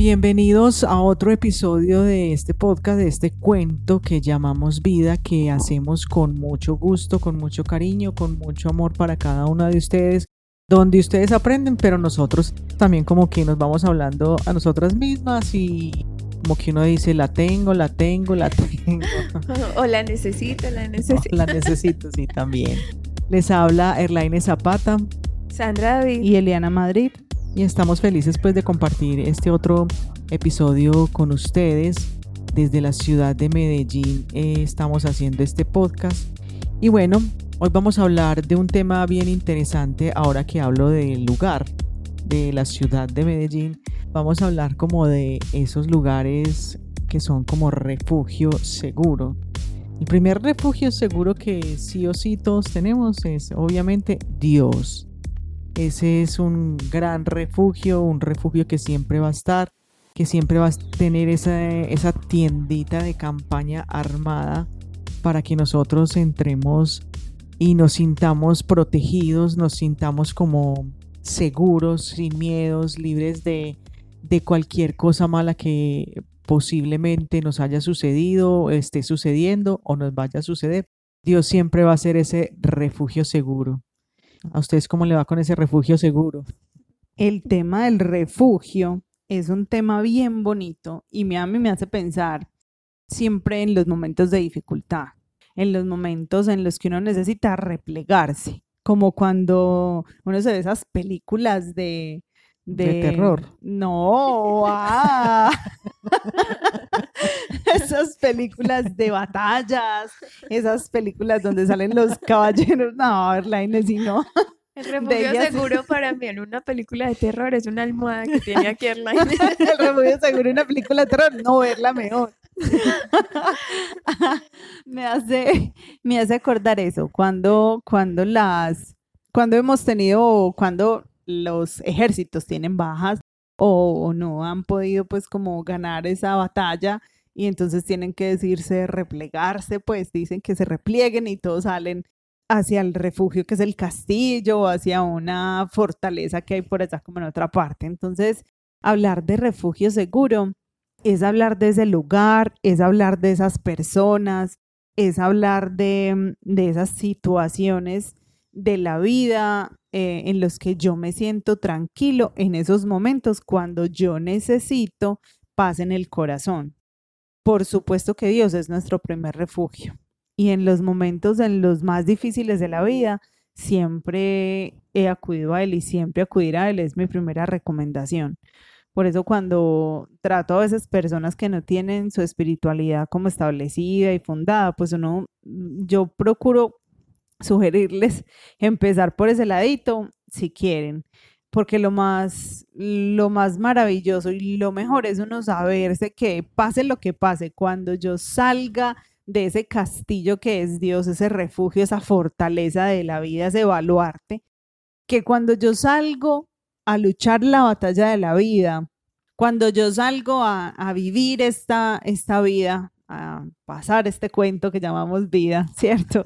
Bienvenidos a otro episodio de este podcast, de este cuento que llamamos vida, que hacemos con mucho gusto, con mucho cariño, con mucho amor para cada una de ustedes, donde ustedes aprenden, pero nosotros también como que nos vamos hablando a nosotras mismas y como que uno dice, la tengo, la tengo, la tengo. O la necesito, la necesito. la necesito, sí, también. Les habla Erlaine Zapata. Sandra David. Y Eliana Madrid y estamos felices pues de compartir este otro episodio con ustedes. Desde la ciudad de Medellín eh, estamos haciendo este podcast. Y bueno, hoy vamos a hablar de un tema bien interesante ahora que hablo del lugar, de la ciudad de Medellín. Vamos a hablar como de esos lugares que son como refugio seguro. El primer refugio seguro que sí o sí todos tenemos es obviamente Dios. Ese es un gran refugio, un refugio que siempre va a estar, que siempre va a tener esa, esa tiendita de campaña armada para que nosotros entremos y nos sintamos protegidos, nos sintamos como seguros, sin miedos, libres de, de cualquier cosa mala que posiblemente nos haya sucedido, esté sucediendo o nos vaya a suceder. Dios siempre va a ser ese refugio seguro. ¿A ustedes cómo le va con ese refugio seguro? El tema del refugio es un tema bien bonito y a mí me hace pensar siempre en los momentos de dificultad, en los momentos en los que uno necesita replegarse, como cuando uno se ve esas películas de... De, terror. No, ah. esas películas de batallas, esas películas donde salen los caballeros, no, Erlaine, si no. El refugio seguro para mí en una película de terror es una almohada que tiene aquí Erlaine. El refugio seguro en una película de terror, no verla mejor. me hace, me hace acordar eso, cuando, cuando las, cuando hemos tenido, cuando los ejércitos tienen bajas o no han podido pues como ganar esa batalla, y entonces tienen que decirse replegarse, pues dicen que se replieguen y todos salen hacia el refugio que es el castillo o hacia una fortaleza que hay por allá como en otra parte. Entonces, hablar de refugio seguro es hablar de ese lugar, es hablar de esas personas, es hablar de, de esas situaciones de la vida eh, en los que yo me siento tranquilo en esos momentos cuando yo necesito paz en el corazón. Por supuesto que Dios es nuestro primer refugio. Y en los momentos en los más difíciles de la vida, siempre he acudido a Él y siempre acudir a Él es mi primera recomendación. Por eso cuando trato a veces personas que no tienen su espiritualidad como establecida y fundada, pues uno, yo procuro sugerirles empezar por ese ladito si quieren porque lo más, lo más maravilloso y lo mejor es uno saberse que pase lo que pase, cuando yo salga de ese castillo que es Dios, ese refugio, esa fortaleza de la vida, ese baluarte, que cuando yo salgo a luchar la batalla de la vida, cuando yo salgo a, a vivir esta, esta vida, a pasar este cuento que llamamos vida, ¿cierto?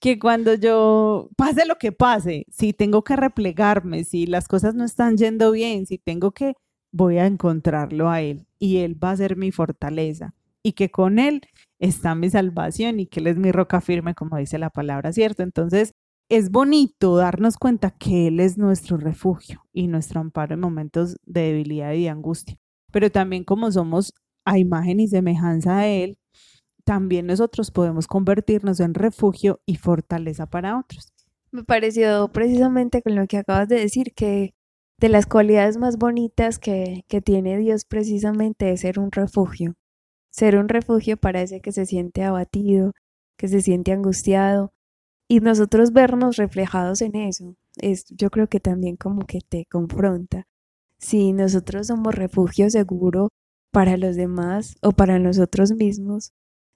que cuando yo pase lo que pase, si tengo que replegarme, si las cosas no están yendo bien, si tengo que, voy a encontrarlo a Él y Él va a ser mi fortaleza y que con Él está mi salvación y que Él es mi roca firme, como dice la palabra, ¿cierto? Entonces, es bonito darnos cuenta que Él es nuestro refugio y nuestro amparo en momentos de debilidad y de angustia. Pero también como somos a imagen y semejanza de Él, también nosotros podemos convertirnos en refugio y fortaleza para otros. Me pareció precisamente con lo que acabas de decir que de las cualidades más bonitas que, que tiene Dios precisamente es ser un refugio. Ser un refugio para ese que se siente abatido, que se siente angustiado y nosotros vernos reflejados en eso. Es, yo creo que también como que te confronta. Si nosotros somos refugio seguro para los demás o para nosotros mismos,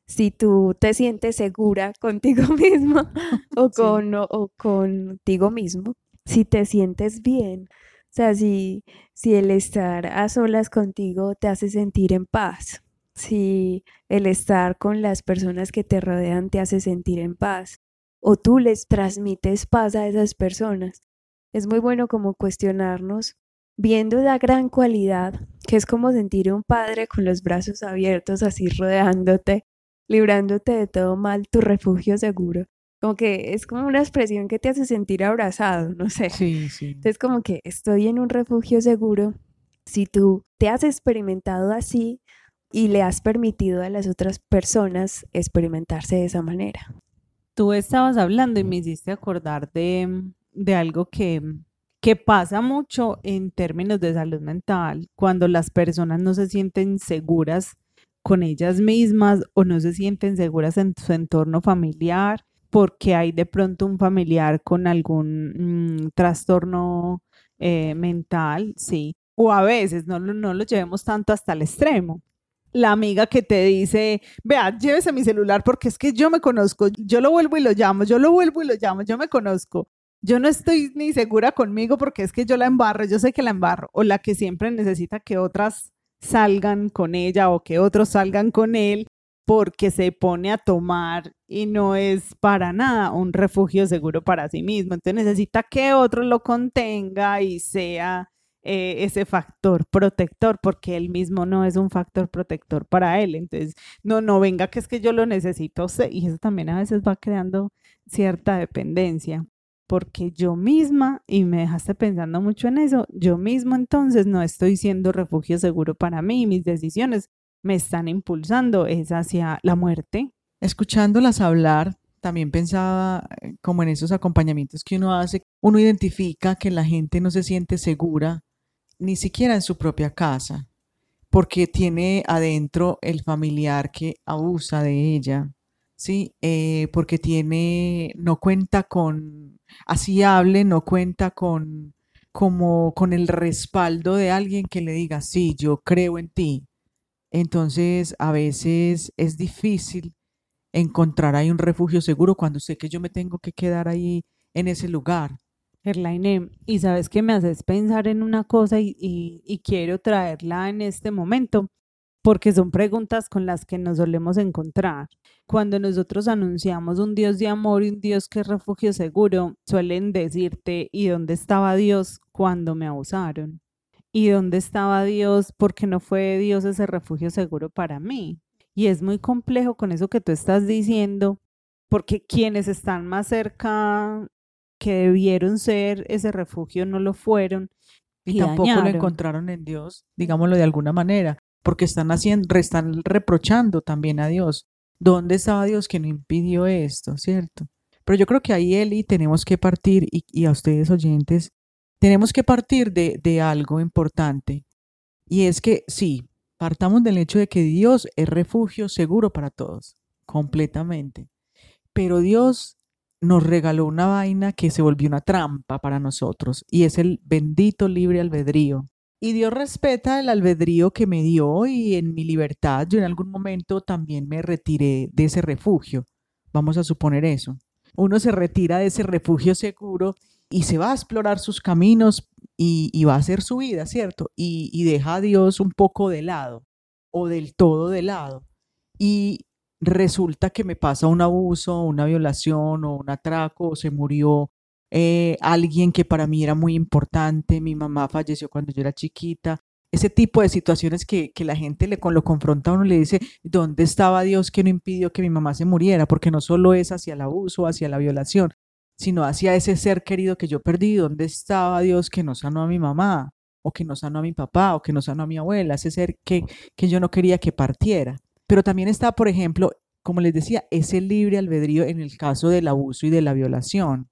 si tú te sientes segura contigo mismo o, con, o, contigo mismo, si te sientes bien, o sea, si, si el estar a solas contigo te hace sentir en paz, si el estar con las personas que te rodean te hace sentir en paz, o tú les transmites paz a esas personas, es muy bueno como cuestionarnos viendo la gran cualidad que es como sentir un padre con los brazos abiertos así rodeándote, librándote de todo mal, tu refugio seguro. Como que es como una expresión que te hace sentir abrazado, no sé. Sí, sí. Entonces como que estoy en un refugio seguro. Si tú te has experimentado así y le has permitido a las otras personas experimentarse de esa manera. Tú estabas hablando y me hiciste acordar de, de algo que, que pasa mucho en términos de salud mental, cuando las personas no se sienten seguras con ellas mismas o no se sienten seguras en su entorno familiar porque hay de pronto un familiar con algún mm, trastorno eh, mental, sí, o a veces no, no lo llevemos tanto hasta el extremo. La amiga que te dice, vea, llévese mi celular porque es que yo me conozco, yo lo vuelvo y lo llamo, yo lo vuelvo y lo llamo, yo me conozco. Yo no estoy ni segura conmigo porque es que yo la embarro, yo sé que la embarro, o la que siempre necesita que otras salgan con ella o que otros salgan con él porque se pone a tomar y no es para nada un refugio seguro para sí mismo. Entonces necesita que otro lo contenga y sea eh, ese factor protector, porque él mismo no es un factor protector para él. Entonces, no, no venga que es que yo lo necesito y eso también a veces va creando cierta dependencia. Porque yo misma, y me dejaste pensando mucho en eso, yo mismo entonces no estoy siendo refugio seguro para mí, mis decisiones me están impulsando es hacia la muerte. Escuchándolas hablar, también pensaba eh, como en esos acompañamientos que uno hace, uno identifica que la gente no se siente segura ni siquiera en su propia casa, porque tiene adentro el familiar que abusa de ella, ¿sí? Eh, porque tiene, no cuenta con, así hable, no cuenta con, como con el respaldo de alguien que le diga, sí, yo creo en ti, entonces, a veces es difícil encontrar ahí un refugio seguro cuando sé que yo me tengo que quedar ahí en ese lugar. Erlaine, y sabes que me haces pensar en una cosa y, y, quiero traerla en este momento, porque son preguntas con las que nos solemos encontrar. Cuando nosotros anunciamos un Dios de amor y un Dios que es refugio seguro, suelen decirte, ¿y dónde estaba Dios cuando me abusaron? ¿Y dónde estaba Dios? Porque no fue Dios ese refugio seguro para mí. Y es muy complejo con eso que tú estás diciendo, porque quienes están más cerca que debieron ser ese refugio no lo fueron. Y, tampoco lo encontraron en Dios, digámoslo de alguna manera, porque están haciendo, están reprochando también a Dios. ¿Dónde estaba Dios que no impidió esto, cierto? Pero yo creo que ahí, Eli, tenemos que partir y, y a ustedes oyentes, tenemos que partir de, algo importante y es que sí, partamos del hecho de que Dios es refugio seguro para todos, completamente. Pero Dios nos regaló una vaina que se volvió una trampa para nosotros y es el bendito libre albedrío. Y Dios respeta el albedrío que me dio y en mi libertad yo en algún momento también me retiré de ese refugio. Vamos a suponer eso. Uno se retira de ese refugio seguro y se va a explorar sus caminos y, va a hacer su vida, ¿cierto? Y, deja a Dios un poco de lado o del todo de lado. Y resulta que me pasa un abuso, una violación o un atraco, o se murió eh, alguien que para mí era muy importante, mi mamá falleció cuando yo era chiquita. Ese tipo de situaciones que, la gente le, lo confronta a uno le dice, ¿dónde estaba Dios que no impidió que mi mamá se muriera? Porque no solo es hacia el abuso, hacia la violación, sino hacia ese ser querido que yo perdí. ¿Dónde estaba Dios que no sanó a mi mamá? O que no sanó a mi papá, o que no sanó a mi abuela, ese ser que, que yo no quería que partiera. Pero también está, por ejemplo, como les decía, ese libre albedrío en el caso del abuso y de la violación.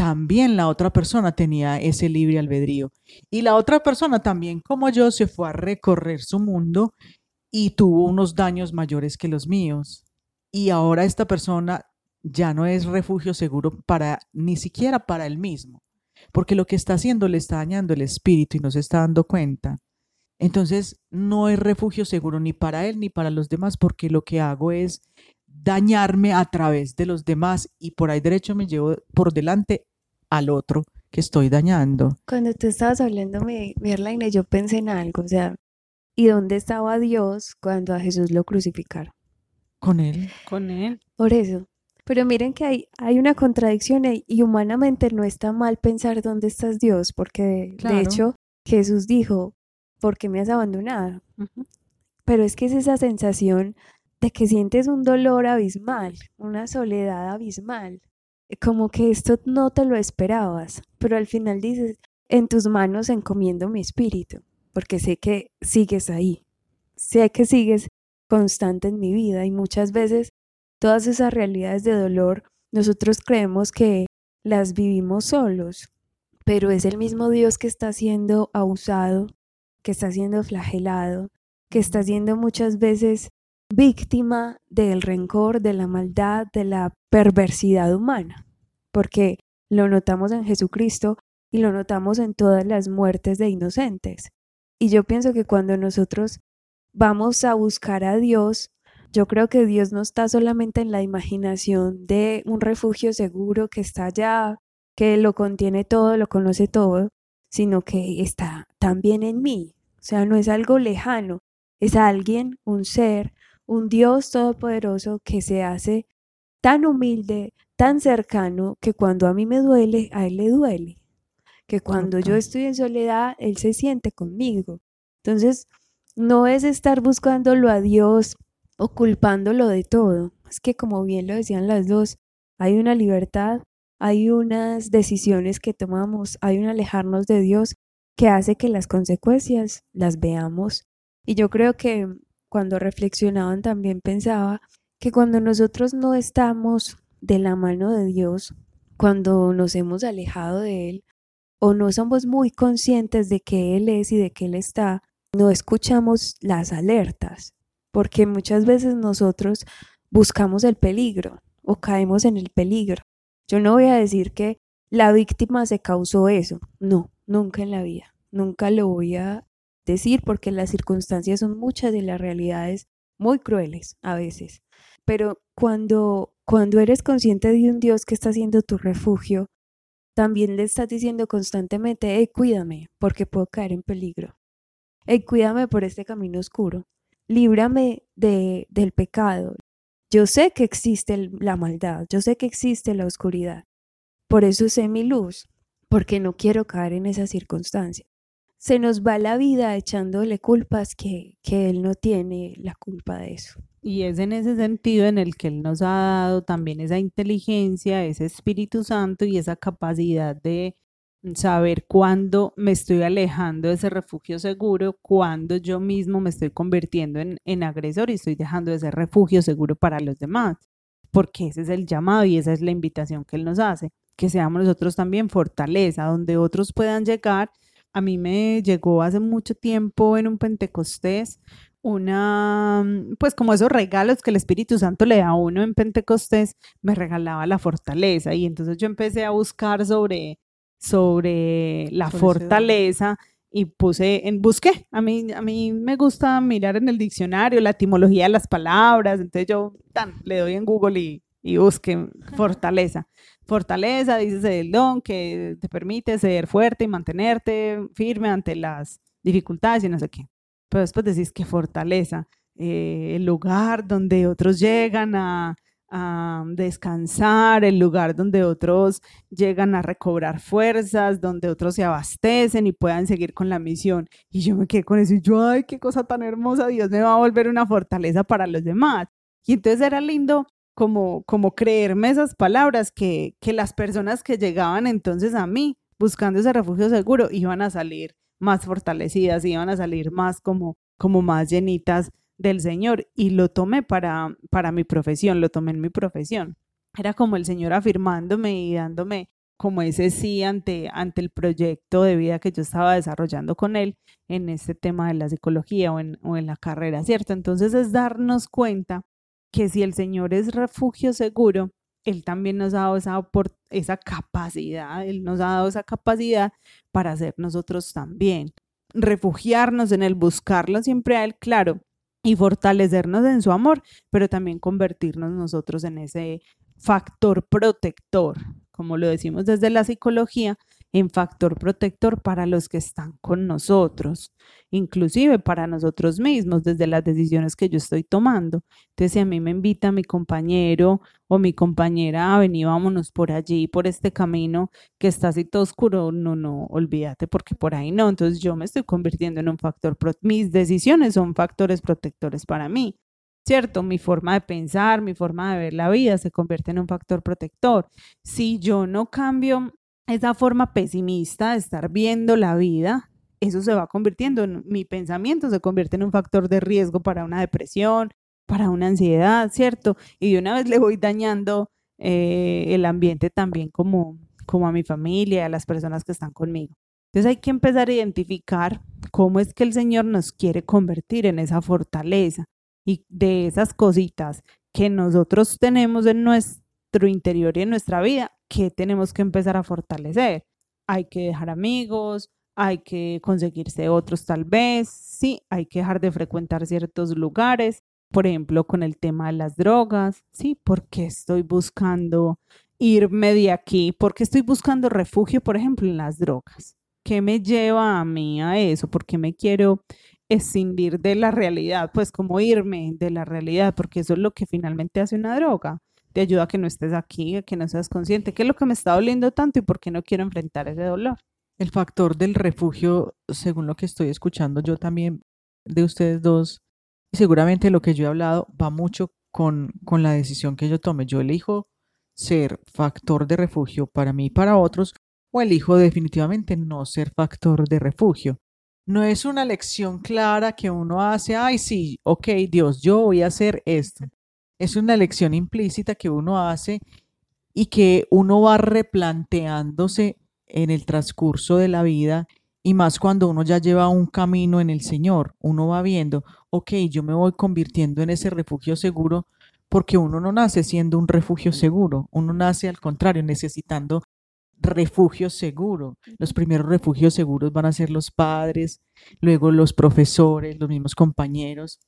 También la otra persona tenía ese libre albedrío. Y la otra persona también, como yo, se fue a recorrer su mundo y tuvo unos daños mayores que los míos. Y ahora esta persona ya no es refugio seguro para ni siquiera para él mismo, porque lo que está haciendo le está dañando el espíritu y no se está dando cuenta. Entonces no es refugio seguro ni para él ni para los demás, porque lo que hago es dañarme a través de los demás y por ahí derecho me llevo por delante al otro que estoy dañando. Cuando tú estabas hablando, Merlaine, yo pensé en algo, o sea, ¿y dónde estaba Dios cuando a Jesús lo crucificaron? Con él. Con él. Por eso, pero miren que hay, hay una contradicción y humanamente no está mal pensar dónde estás Dios, porque de, hecho Jesús dijo, ¿por qué me has abandonado? Pero es que es esa sensación de que sientes un dolor abismal, una soledad abismal, como que esto no te lo esperabas, pero al final dices, en tus manos encomiendo mi espíritu, porque sé que sigues ahí, sé que sigues constante en mi vida y muchas veces todas esas realidades de dolor nosotros creemos que las vivimos solos, pero es el mismo Dios que está siendo abusado, que está siendo flagelado, que está siendo muchas veces víctima del rencor, de la maldad, de la perversidad humana, porque lo notamos en Jesucristo y lo notamos en todas las muertes de inocentes. Y yo pienso que cuando nosotros vamos a buscar a Dios, yo creo que Dios no está solamente en la imaginación de un refugio seguro que está allá, que lo contiene todo, lo conoce todo, sino que está también en mí. O sea, no es algo lejano, es alguien, un ser, un Dios todopoderoso que se hace tan humilde, tan cercano, que cuando a mí me duele, a Él le duele. Que cuando yo estoy en soledad, Él se siente conmigo. Entonces, no es estar buscándolo a Dios o culpándolo de todo. Es que como bien lo decían las dos, hay una libertad, hay unas decisiones que tomamos, hay un alejarnos de Dios que hace que las consecuencias las veamos. Y yo creo que cuando reflexionaban también pensaba que cuando nosotros no estamos de la mano de Dios, cuando nos hemos alejado de Él, o no somos muy conscientes de que Él es y de que Él está, no escuchamos las alertas, porque muchas veces nosotros buscamos el peligro o caemos en el peligro. Yo no voy a decir que la víctima se causó eso, no, nunca en la vida, nunca lo voy a decir porque las circunstancias son muchas de las realidades muy crueles a veces. Pero cuando, cuando eres consciente de un Dios que está siendo tu refugio, también le estás diciendo constantemente, hey, cuídame, porque puedo caer en peligro. Hey, cuídame por este camino oscuro. Líbrame de, del pecado. Yo sé que existe la maldad, yo sé que existe la oscuridad. Por eso sé mi luz, porque no quiero caer en esa circunstancia. Se nos va la vida echándole culpas que, que Él no tiene la culpa de eso. Y es en ese sentido en el que Él nos ha dado también esa inteligencia, ese Espíritu Santo y esa capacidad de saber cuándo me estoy alejando de ese refugio seguro, cuándo yo mismo me estoy convirtiendo en, en, agresor y estoy dejando de ser refugio seguro para los demás, porque ese es el llamado y esa es la invitación que Él nos hace, que seamos nosotros también fortaleza, donde otros puedan llegar. A mí me llegó hace mucho tiempo en un Pentecostés una, pues como esos regalos que el Espíritu Santo le da a uno en Pentecostés, me regalaba la fortaleza. Y entonces yo empecé a buscar sobre sobre la fortaleza y puse en busqué. A mí, a mí me gusta mirar en el diccionario la etimología de las palabras, entonces yo tan, le doy en Google y, y busque fortaleza. Fortaleza, dices el don que te permite ser fuerte y mantenerte firme ante las dificultades y no sé qué. Pero después decís que fortaleza, eh, el lugar donde otros llegan a, a descansar, el lugar donde otros llegan a recobrar fuerzas, donde otros se abastecen y puedan seguir con la misión. Y yo me quedé con eso y yo, ay, qué cosa tan hermosa, Dios me va a volver una fortaleza para los demás. Y entonces era lindo como, como creerme esas palabras, que, que las personas que llegaban entonces a mí buscando ese refugio seguro iban a salir más fortalecidas, iban a salir más como, como más llenitas del Señor y lo tomé para, para mi profesión, lo tomé en mi profesión. Era como el Señor afirmándome y dándome como ese sí ante, ante el proyecto de vida que yo estaba desarrollando con él en este tema de la psicología o en, o en la carrera, ¿cierto? Entonces es darnos cuenta que si el Señor es refugio seguro, Él también nos ha dado esa, capacidad, Él nos ha dado esa capacidad para ser nosotros también. Refugiarnos en el buscarlo siempre a Él, claro, y fortalecernos en su amor, pero también convertirnos nosotros en ese factor protector, como lo decimos desde la psicología, en factor protector para los que están con nosotros, inclusive para nosotros mismos, desde las decisiones que yo estoy tomando. Entonces, si a mí me invita mi compañero o mi compañera a venir, vámonos por allí, por este camino que está así todo oscuro, no, no, olvídate, porque por ahí no. Entonces, yo me estoy convirtiendo en un factor, mis decisiones son factores protectores para mí. ¿cierto? Mi forma de pensar, mi forma de ver la vida se convierte en un factor protector. Si yo no cambio esa forma pesimista de estar viendo la vida, eso se va convirtiendo en mi pensamiento, se convierte en un factor de riesgo para una depresión, para una ansiedad, ¿cierto? Y de una vez le voy dañando eh, el ambiente también como, como a mi familia, a las personas que están conmigo. Entonces hay que empezar a identificar cómo es que el Señor nos quiere convertir en esa fortaleza y de esas cositas que nosotros tenemos en nuestro interior y en nuestra vida, que tenemos que empezar a fortalecer. Hay que dejar amigos, hay que conseguirse otros tal vez, sí, hay que dejar de frecuentar ciertos lugares, por ejemplo, con el tema de las drogas, sí, porque estoy buscando irme de aquí, porque estoy buscando refugio, por ejemplo, en las drogas. ¿Qué me lleva a mí a eso? porque me quiero escindir de la realidad? Pues como irme de la realidad, porque eso es lo que finalmente hace una droga te ayuda a que no estés aquí, a que no seas consciente, qué es lo que me está doliendo tanto y por qué no quiero enfrentar ese dolor. El factor del refugio, según lo que estoy escuchando yo también de ustedes dos, y seguramente lo que yo he hablado va mucho con, con la decisión que yo tome. Yo elijo ser factor de refugio para mí y para otros, o elijo definitivamente no ser factor de refugio. No es una lección clara que uno hace, ay, sí, ok, Dios, yo voy a hacer esto es una lección implícita que uno hace y que uno va replanteándose en el transcurso de la vida y más cuando uno ya lleva un camino en el Señor, uno va viendo, ok, yo me voy convirtiendo en ese refugio seguro porque uno no nace siendo un refugio seguro, uno nace al contrario, necesitando refugio seguro. Los primeros refugios seguros van a ser los padres, luego los profesores, los mismos compañeros,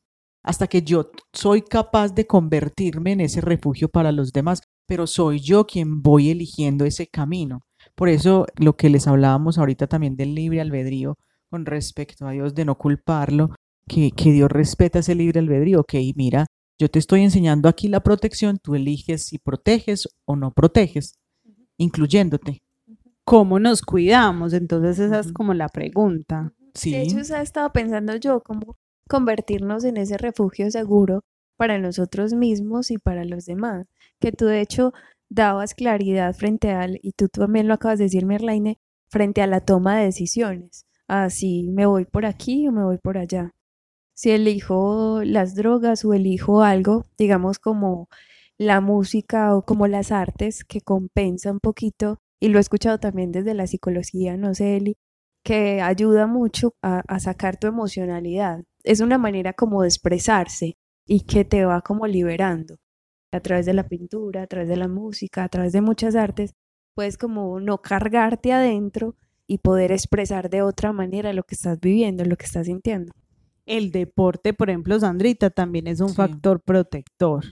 hasta que yo soy capaz de convertirme en ese refugio para los demás, pero soy yo quien voy eligiendo ese camino. Por eso lo que les hablábamos ahorita también del libre albedrío con respecto a Dios, de no culparlo, que, que Dios respeta ese libre albedrío, ok, mira, yo te estoy enseñando aquí la protección, tú eliges si proteges o no proteges, incluyéndote. ¿Cómo nos cuidamos? Entonces esa es como la pregunta. Sí. De hecho, estaba pensando yo, como convertirnos en ese refugio seguro para nosotros mismos y para los demás. Que tú de hecho dabas claridad frente al, y tú también lo acabas de decir, Merlaine, frente a la toma de decisiones. Así me voy por aquí o me voy por allá. Si elijo las drogas o elijo algo, digamos como la música o como las artes que compensa un poquito, y lo he escuchado también desde la psicología, no sé, Eli, que ayuda mucho a, a sacar tu emocionalidad es una manera como de expresarse y que te va como liberando a través de la pintura, a través de la música, a través de muchas artes, puedes como no cargarte adentro y poder expresar de otra manera lo que estás viviendo, lo que estás sintiendo. El deporte, por ejemplo, Sandrita, también es un factor protector,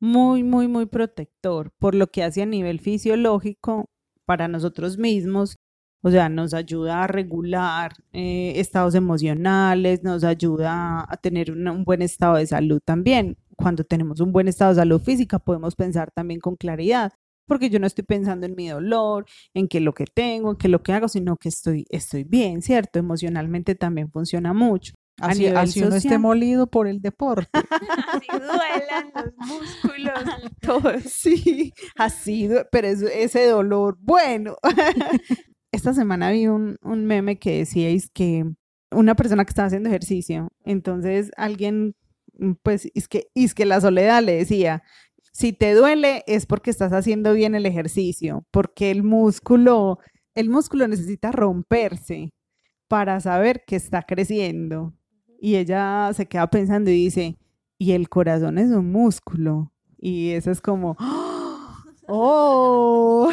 muy, muy, muy protector, por lo que hace a nivel fisiológico para nosotros mismos o sea, nos ayuda a regular eh, estados emocionales, nos ayuda a tener un buen estado de salud también. Cuando tenemos un buen estado de salud física, podemos pensar también con claridad, porque yo no estoy pensando en mi dolor, en qué lo que tengo, en qué lo que hago, sino que estoy, estoy bien, ¿cierto? Emocionalmente también funciona mucho. Así, así uno esté molido por el deporte. así duelan los músculos, todo. Sí, así, pero ese dolor, bueno, esta semana vi un, meme que decíais que una persona que estaba haciendo ejercicio, entonces alguien, mm, pues, es que, es que la soledad le decía, si te duele es porque estás haciendo bien el ejercicio, porque el músculo, el músculo necesita romperse para saber que está creciendo. Y ella se queda pensando y dice, y el corazón es un músculo. Y eso es como, ¡ah! ¡Oh!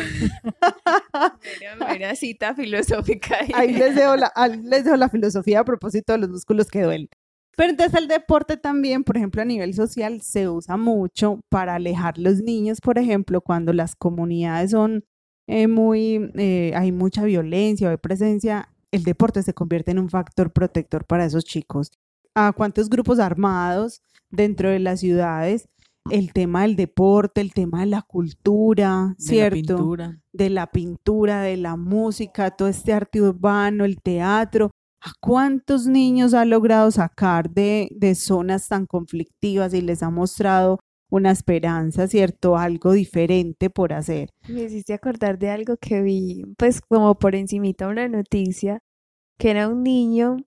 Mira, cita filosófica. Ahí, les, dejo la, les dejo la filosofía a propósito de los músculos que duelen. Pero entonces el deporte también, por ejemplo, a nivel social, se usa mucho para alejar los niños, por ejemplo, cuando las comunidades son eh, muy, eh, hay mucha violencia o hay presencia, el deporte se convierte en un factor protector para esos chicos. ¿A cuántos grupos armados dentro de las ciudades? El tema del deporte, el tema de la cultura, De ¿cierto? la pintura. de la pintura, de la música, todo este arte urbano, el teatro. ¿A cuántos niños ha logrado sacar de, de zonas tan conflictivas y les ha mostrado una esperanza, ¿cierto? Algo diferente por hacer. Me hiciste acordar de algo que vi, pues como por encimita una noticia, que era un niño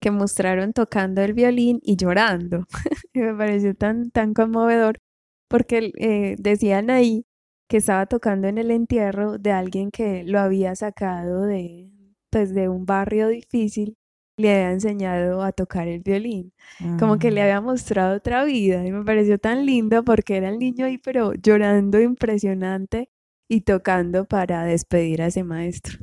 que mostraron tocando el violín y llorando. Me pareció tan, tan conmovedor porque eh, decían ahí que estaba tocando en el entierro de alguien que lo había sacado de, pues, de un barrio difícil, le había enseñado a tocar el violín como que le Ah, había mostrado otra vida y me pareció tan lindo porque era el niño ahí pero llorando impresionante y tocando para despedir a ese maestro.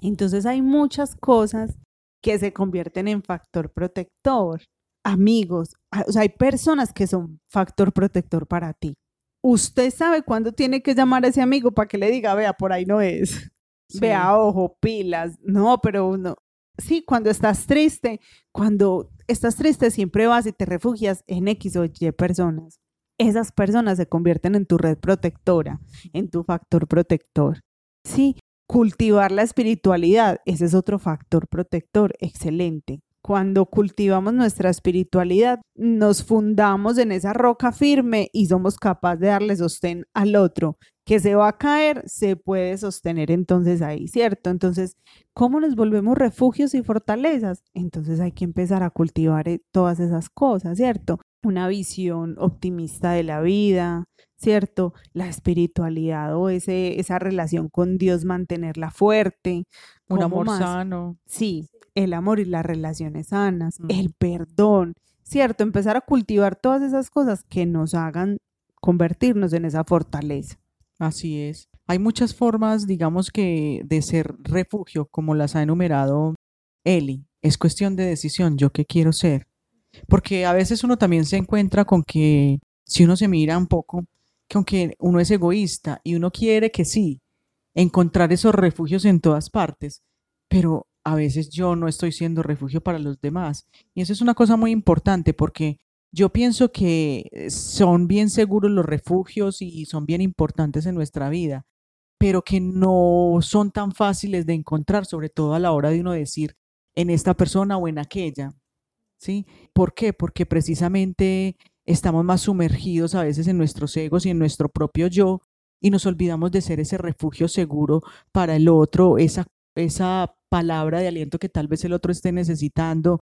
Entonces hay muchas cosas que se convierten en factor protector. Amigos, o sea, hay personas que son factor protector para ti. Usted sabe cuándo tiene que llamar a ese amigo para que le diga, vea, por ahí no es. sí. Vea, ojo, pilas. No, pero no. Sí, cuando estás triste, cuando estás triste siempre vas y te refugias en X o Y personas. Esas personas se convierten en tu red protectora, en tu factor protector. Sí, cultivar la espiritualidad, ese es otro factor protector excelente. Cuando cultivamos nuestra espiritualidad, nos fundamos en esa roca firme y somos capaces de darle sostén al otro. Que se va a caer, se puede sostener entonces ahí, ¿cierto? Entonces, ¿cómo nos volvemos refugios y fortalezas? Entonces hay que empezar a cultivar eh, todas esas cosas, ¿cierto? Una visión optimista de la vida, ¿cierto? La espiritualidad o ese, esa relación con Dios, mantenerla fuerte. Un ¿Cómo amor más? sano. Sí, el amor y las relaciones sanas, Mm. el perdón, ¿cierto? Empezar a cultivar todas esas cosas que nos hagan convertirnos en esa fortaleza. Así es. Hay muchas formas, digamos que, de ser refugio, como las ha enumerado Eli. Es cuestión de decisión, yo qué quiero ser. Porque a veces uno también se encuentra con que, si uno se mira un poco, que aunque uno es egoísta y uno quiere que sí, encontrar esos refugios en todas partes, pero a veces yo no estoy siendo refugio para los demás. Y eso es una cosa muy importante porque yo pienso que eh, son bien seguros los refugios y son bien importantes en nuestra vida, pero que no son tan fáciles de encontrar, sobre todo a la hora de uno decir en esta persona o en aquella. ¿Sí? ¿Por qué? Porque precisamente estamos más sumergidos a veces en nuestros egos y en nuestro propio yo y nos olvidamos de ser ese refugio seguro para el otro, esa, esa palabra de aliento que tal vez el otro esté necesitando,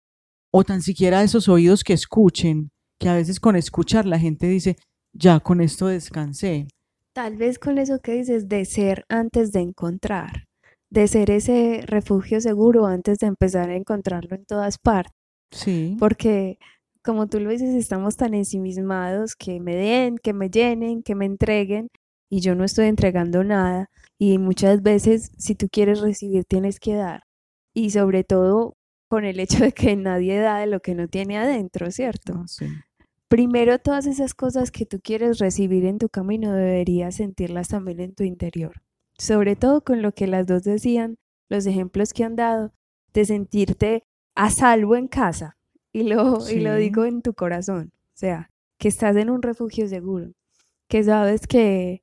o tan siquiera esos oídos que escuchen, que a veces con escuchar la gente dice, ya con esto descansé. Tal vez con eso que dices de ser antes de encontrar, de ser ese refugio seguro antes de empezar a encontrarlo en todas partes, Sí, porque como tú lo dices, estamos tan ensimismados que me den, que me llenen, que me entreguen y yo no estoy entregando nada y muchas veces si tú quieres recibir tienes que dar y sobre todo con el hecho de que nadie da de lo que no tiene adentro, ¿cierto? sí. Primero, todas esas cosas que tú quieres recibir en tu camino deberías sentirlas también en tu interior. Sobre todo con lo que las dos decían, los ejemplos que han dado, de sentirte a salvo en casa. Y lo, y lo digo en tu corazón. O sea, que estás en un refugio seguro, que sabes que,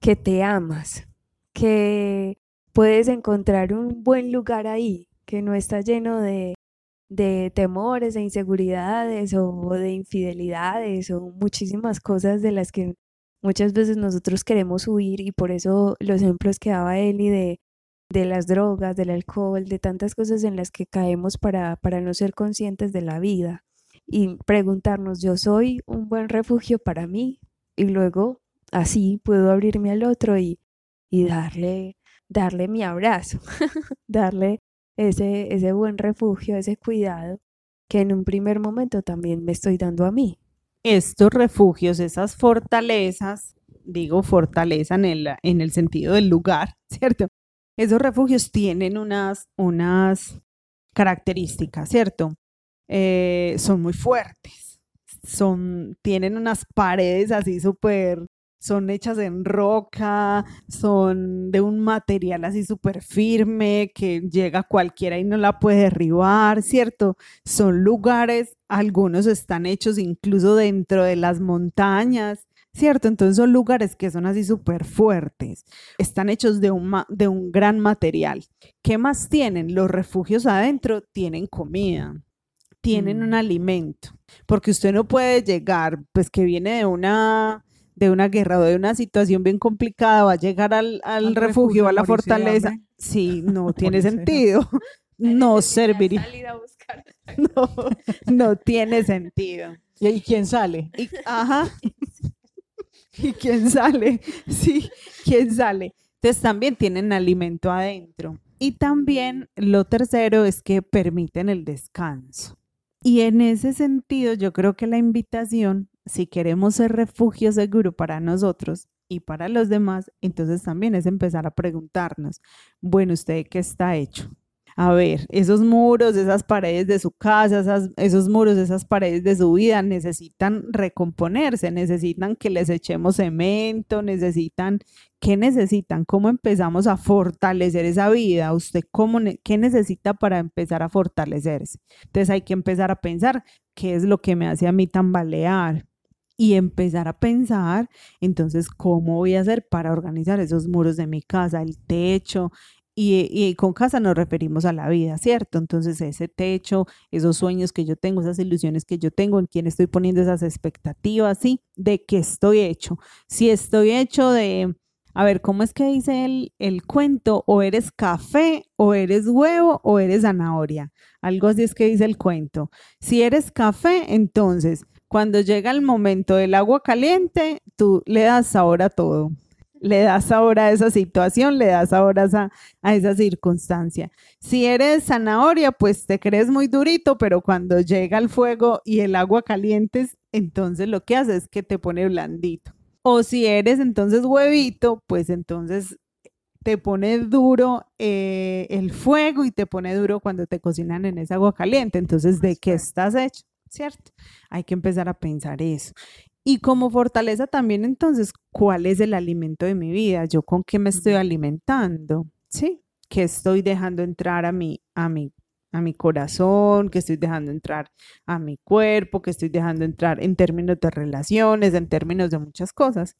que te amas, que puedes encontrar un buen lugar ahí, que no está lleno de, de temores, de inseguridades o de infidelidades o muchísimas cosas de las que muchas veces nosotros queremos huir y por eso los ejemplos que daba Eli de, de las drogas, del alcohol, de tantas cosas en las que caemos para, para no ser conscientes de la vida y preguntarnos, yo soy un buen refugio para mí y luego así puedo abrirme al otro y, y darle, darle mi abrazo, darle ese, ese buen refugio, ese cuidado que en un primer momento también me estoy dando a mí. Estos refugios, esas fortalezas, digo fortaleza en el, en el sentido del lugar, ¿cierto? Esos refugios tienen unas, unas características, ¿cierto? Eh, son muy fuertes, son, tienen unas paredes así súper son hechas en roca, son de un material así súper firme que llega cualquiera y no la puede derribar, ¿cierto? Son lugares, algunos están hechos incluso dentro de las montañas. ¿Cierto? Entonces son lugares que son así súper fuertes. Están hechos de un, de un gran material. ¿Qué más tienen? Los refugios adentro tienen comida, tienen un mm. alimento, porque usted no puede llegar, pues que viene de una de una guerra o de una situación bien complicada, va a llegar al, refugio, a la fortaleza. Sí, no tiene sentido. No serviría. No, no tiene sentido. ¿Y quién sale? ajá. ¿Y quién sale? Sí, ¿quién sale? Entonces también tienen alimento adentro. Y también lo tercero es que permiten el descanso. Y en ese sentido, yo creo que la invitación, si queremos ser refugio seguro para nosotros y para los demás, entonces también es empezar a preguntarnos, bueno, ¿usted qué está hecho? A ver, esos muros, esas paredes de su casa, esos muros, esas paredes de su vida necesitan recomponerse, necesitan que les echemos cemento, necesitan, ¿qué necesitan? ¿Cómo empezamos a fortalecer esa vida? ¿Usted cómo, qué necesita para empezar a fortalecerse? Entonces hay que empezar a pensar qué es lo que me hace a mí tambalear, y empezar a pensar, entonces, ¿cómo voy a hacer para organizar esos muros de mi casa, el techo, y, con casa nos referimos a la vida, ¿cierto? Entonces ese techo, esos sueños que yo tengo, esas ilusiones que yo tengo, en quién estoy poniendo esas expectativas, ¿sí? De qué estoy hecho. Si estoy hecho de, a ver, ¿cómo es que dice el, el cuento? O eres café, o eres huevo, o eres zanahoria. Algo así es que dice el cuento. Si eres café, entonces, cuando llega el momento del agua caliente, tú le das sabor a todo le das ahora a esa situación, le das ahora a, a esa circunstancia. Si eres zanahoria, pues te crees muy durito, pero cuando llega el fuego y el agua caliente, entonces lo que hace es que te pone blandito. O si eres entonces huevito, pues entonces te pone duro eh, el fuego y te pone duro cuando te cocinan en esa agua caliente. Entonces, ¿de qué estás hecho? ¿Cierto? Hay que empezar a pensar eso. Y como fortaleza también entonces, ¿cuál es el alimento de mi vida? ¿Yo con qué me estoy alimentando? ¿Sí? ¿Qué estoy dejando entrar a mi, a mi, a mi corazón? ¿Qué estoy dejando entrar a mi cuerpo? ¿Qué estoy dejando entrar en términos de relaciones, en términos de muchas cosas?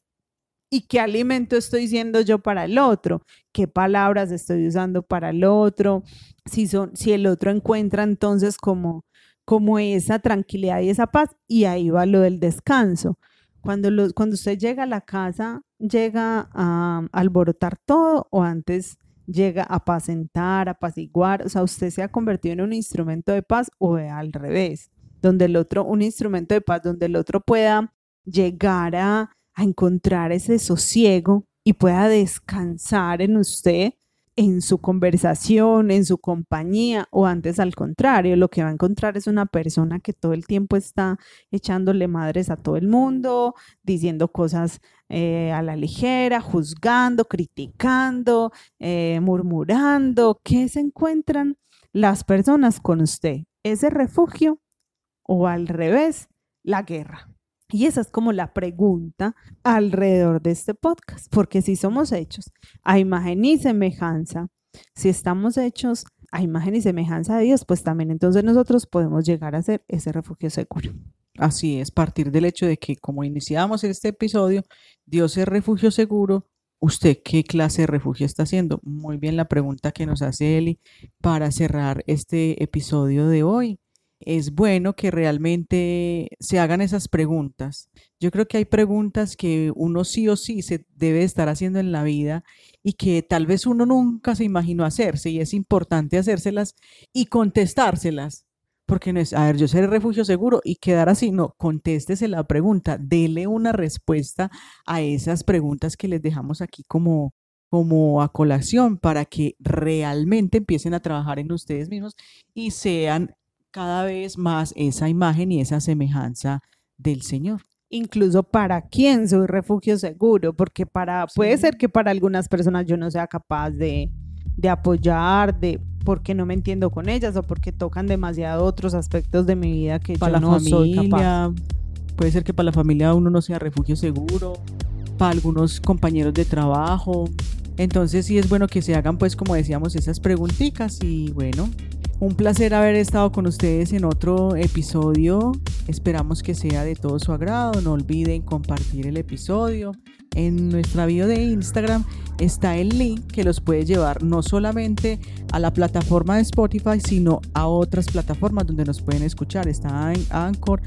¿Y qué alimento estoy siendo yo para el otro? ¿Qué palabras estoy usando para el otro? Si, son, si el otro encuentra entonces como como esa tranquilidad y esa paz, y ahí va lo del descanso. Cuando, cuando usted llega a la casa, llega a alborotar todo o antes llega a apacentar, apaciguar, o sea, usted se ha convertido en un instrumento de paz o al revés, donde el otro, un instrumento de paz, donde el otro pueda llegar a, a encontrar ese sosiego y pueda descansar en usted en su conversación, en su compañía, o antes al contrario, lo que va a encontrar es una persona que todo el tiempo está echándole madres a todo el mundo, diciendo cosas eh, a la ligera, juzgando, criticando, eh, murmurando. ¿Qué se encuentran las personas con usted? ¿Ese refugio o al revés, la guerra? Y esa es como la pregunta alrededor de este podcast, porque si somos hechos a imagen y semejanza, si estamos hechos a imagen y semejanza de Dios, pues también entonces nosotros podemos llegar a ser ese refugio seguro. Así es, partir del hecho de que como iniciamos este episodio, Dios es refugio seguro, ¿usted qué clase de refugio está haciendo? Muy bien la pregunta que nos hace Eli para cerrar este episodio de hoy es bueno que realmente se hagan esas preguntas. Yo creo que hay preguntas que uno sí o sí se debe estar haciendo en la vida y que tal vez uno nunca se imaginó hacerse y es importante hacérselas y contestárselas. Porque no es, a ver, yo seré refugio seguro y quedar así, no, contéstese la pregunta, dele una respuesta a esas preguntas que les dejamos aquí como, como a colación para que realmente empiecen a trabajar en ustedes mismos y sean cada vez más esa imagen y esa semejanza del Señor. Incluso para quién soy refugio seguro, porque para puede ser que para algunas personas yo no sea capaz de, de apoyar, de porque no me entiendo con ellas o porque tocan demasiado otros aspectos de mi vida que para yo no familia, soy capaz. Puede ser que para la familia uno no sea refugio seguro para algunos compañeros de trabajo. Entonces sí es bueno que se hagan pues como decíamos esas preguntitas y bueno, un placer haber estado con ustedes en otro episodio. Esperamos que sea de todo su agrado. No olviden compartir el episodio. En nuestra bio de Instagram está el link que los puede llevar no solamente a la plataforma de Spotify, sino a otras plataformas donde nos pueden escuchar. Está en Anchor,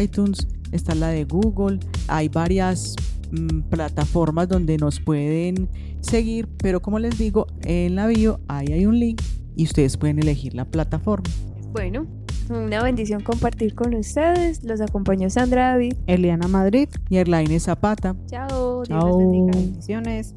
iTunes, está la de Google. Hay varias mm, plataformas donde nos pueden seguir, pero como les digo, en la bio ahí hay un link y ustedes pueden elegir la plataforma. Bueno, una bendición compartir con ustedes. Los acompañó Sandra David, Eliana Madrid. Y Erlaine Zapata. Chao. Dios Chao. los bendiga. Bendiciones.